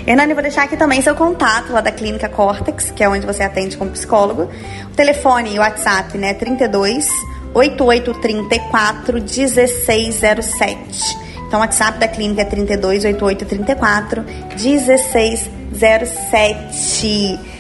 Hernani, vou deixar aqui também seu contato lá da Clínica Cortex, que é onde você atende como psicólogo. O telefone e o WhatsApp, né? 32 8834 1607. Então, o WhatsApp da clínica é 32 8834 1607.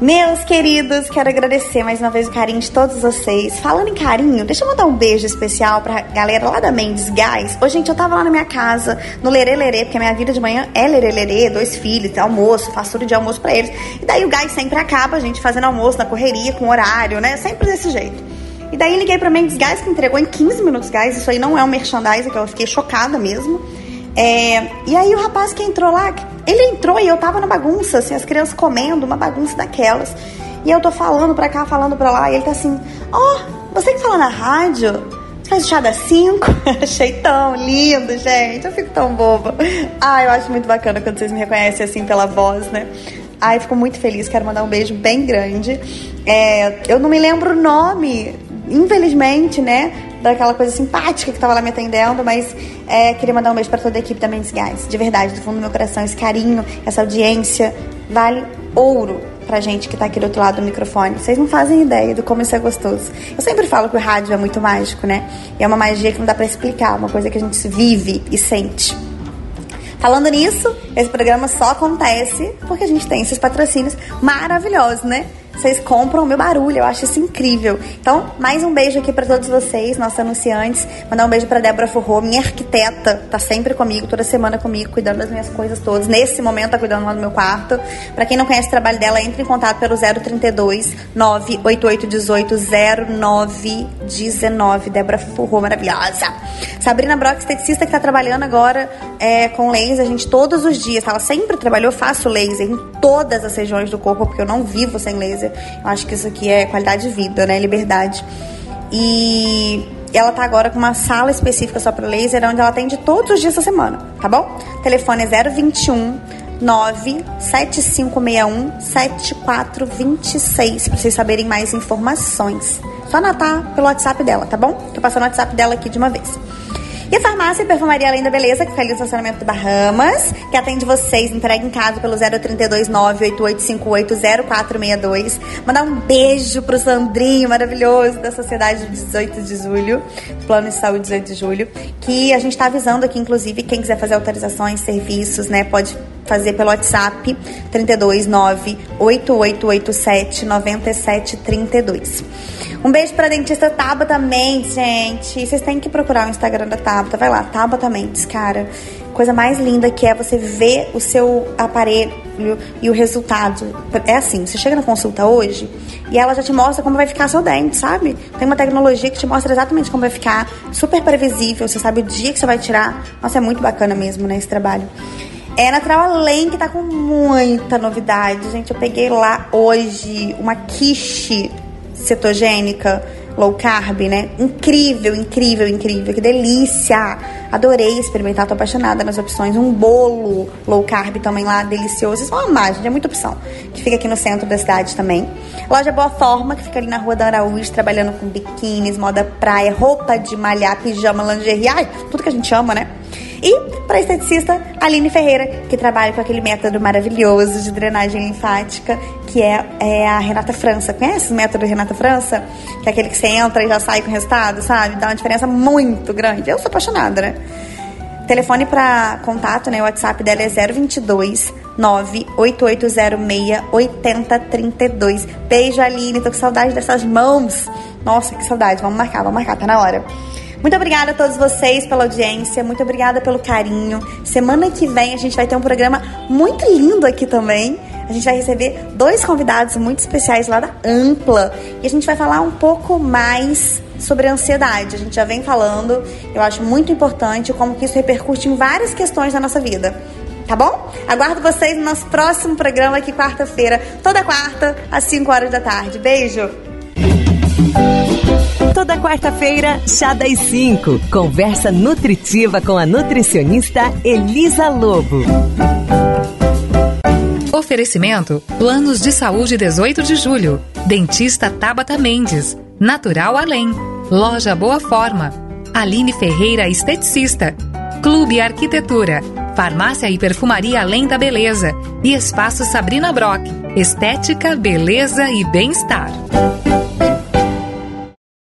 Meus queridos, quero agradecer mais uma vez o carinho de todos vocês. Falando em carinho, deixa eu mandar um beijo especial pra galera lá da Mendes Gás. Ô, gente, eu tava lá na minha casa, no Lerê Lerê, porque a minha vida de manhã é Lerê Lerê, dois filhos, almoço, faço de almoço pra eles. E daí o gás sempre acaba, a gente fazendo almoço na correria, com horário, né? Sempre desse jeito. E daí liguei pra Mendes Gás, que entregou em 15 minutos gás. Isso aí não é um merchandising, que eu fiquei chocada mesmo. É, e aí o rapaz que entrou lá, ele entrou e eu tava na bagunça, assim, as crianças comendo, uma bagunça daquelas. E eu tô falando pra cá, falando pra lá, e ele tá assim, ó, oh, você que fala na rádio, faz chá das 5? Achei tão lindo, gente, eu fico tão boba. Ah, eu acho muito bacana quando vocês me reconhecem assim pela voz, né? Ai, fico muito feliz, quero mandar um beijo bem grande. É, eu não me lembro o nome, infelizmente, né? Daquela coisa simpática que tava lá me atendendo, mas é, queria mandar um beijo para toda a equipe da Mendes. De verdade, do fundo do meu coração, esse carinho, essa audiência, vale ouro. pra gente que tá aqui do outro lado do microfone. Vocês não fazem ideia do como isso é gostoso. Eu sempre falo que o rádio é muito mágico, né? E é uma magia que não dá pra explicar, uma coisa que a gente vive e sente. Falando nisso, esse programa só acontece porque a gente tem esses patrocínios maravilhosos, né? Vocês compram o meu barulho, eu acho isso incrível. Então, mais um beijo aqui para todos vocês, nossos anunciantes. Mandar um beijo para Débora Forró, minha arquiteta, tá sempre comigo, toda semana comigo, cuidando das minhas coisas todas. Nesse momento tá cuidando lá do meu quarto. Para quem não conhece o trabalho dela, entre em contato pelo 032 98818 0919. Débora Forró, maravilhosa. Sabrina Brock, esteticista que tá trabalhando agora é, com laser, a gente todos os dias. Ela sempre trabalhou, faço laser em todas as regiões do corpo, porque eu não vivo sem laser. Eu acho que isso aqui é qualidade de vida, né? Liberdade. E ela tá agora com uma sala específica só para laser, onde ela atende todos os dias da semana, tá bom? Telefone é 021 97561 7426 para vocês saberem mais informações. Só anotar pelo WhatsApp dela, tá bom? Tô passando o WhatsApp dela aqui de uma vez. E a farmácia e perfumaria Além da Beleza, que fica ali no estacionamento do Bahamas, que atende vocês, entrega em casa pelo 032 988580462. Mandar um beijo pro Sandrinho maravilhoso da Sociedade 18 de Julho, do Plano de Saúde 18 de Julho, que a gente tá avisando aqui, inclusive, quem quiser fazer autorizações, serviços, né, pode fazer pelo WhatsApp 329 8887 9732. Um beijo pra dentista Tabata Mendes, gente. Vocês têm que procurar o Instagram da Tabata. Vai lá, Tabata Mendes, cara. Coisa mais linda que é você ver o seu aparelho e o resultado. É assim, você chega na consulta hoje e ela já te mostra como vai ficar seu dente, sabe? Tem uma tecnologia que te mostra exatamente como vai ficar, super previsível, você sabe o dia que você vai tirar. Nossa, é muito bacana mesmo, né, esse trabalho. É Natural Além que tá com muita novidade. Gente, eu peguei lá hoje uma quiche cetogênica, low carb, né? Incrível, incrível, incrível. Que delícia! Adorei experimentar, tô apaixonada nas opções. Um bolo low carb também lá, delicioso. Isso é uma mágica, é muita opção. Que fica aqui no centro da cidade também. Loja Boa Forma, que fica ali na Rua da Araújo, trabalhando com biquínis, moda praia, roupa de malhar, pijama, lingerie. Ai, tudo que a gente ama, né? E para esteticista, Aline Ferreira, que trabalha com aquele método maravilhoso de drenagem linfática, que é, é a Renata França. Conhece o método Renata França? Que é aquele que você entra e já sai com resultado, sabe? Dá uma diferença muito grande. Eu sou apaixonada, né? Telefone para contato, né? O WhatsApp dela é 022 98806 8032. Beijo, Aline. Tô com saudade dessas mãos. Nossa, que saudade. Vamos marcar, vamos marcar, tá na hora. Muito obrigada a todos vocês pela audiência, muito obrigada pelo carinho. Semana que vem a gente vai ter um programa muito lindo aqui também. A gente vai receber dois convidados muito especiais lá da Ampla e a gente vai falar um pouco mais sobre a ansiedade. A gente já vem falando, eu acho muito importante como que isso repercute em várias questões da nossa vida. Tá bom? Aguardo vocês no nosso próximo programa aqui quarta-feira, toda quarta, às 5 horas da tarde. Beijo! Toda quarta-feira, Chá das 5. Conversa nutritiva com a nutricionista Elisa Lobo. Oferecimento: Planos de Saúde 18 de Julho. Dentista Tabata Mendes. Natural Além. Loja Boa Forma. Aline Ferreira Esteticista. Clube Arquitetura. Farmácia e Perfumaria Além da Beleza. E Espaço Sabrina Brock. Estética, beleza e bem-estar.